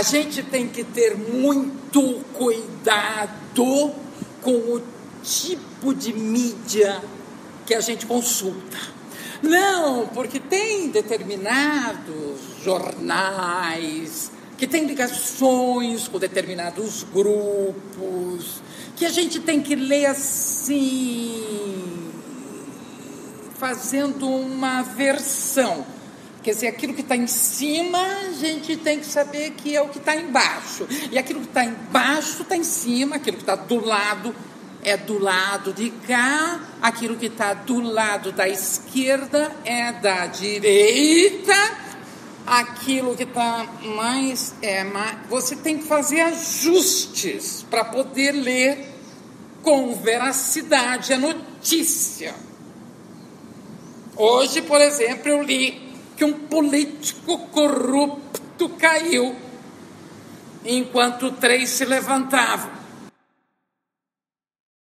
A gente tem que ter muito cuidado com o tipo de mídia que a gente consulta. Não, porque tem determinados jornais que têm ligações com determinados grupos, que a gente tem que ler assim, fazendo uma versão. Quer dizer, aquilo que está em cima, a gente tem que saber que é o que está embaixo. E aquilo que está embaixo está em cima, aquilo que está do lado é do lado de cá, aquilo que está do lado da esquerda é da direita, aquilo que está mais é mais. Você tem que fazer ajustes para poder ler com veracidade a notícia. Hoje, por exemplo, eu li que um político corrupto caiu enquanto três se levantavam.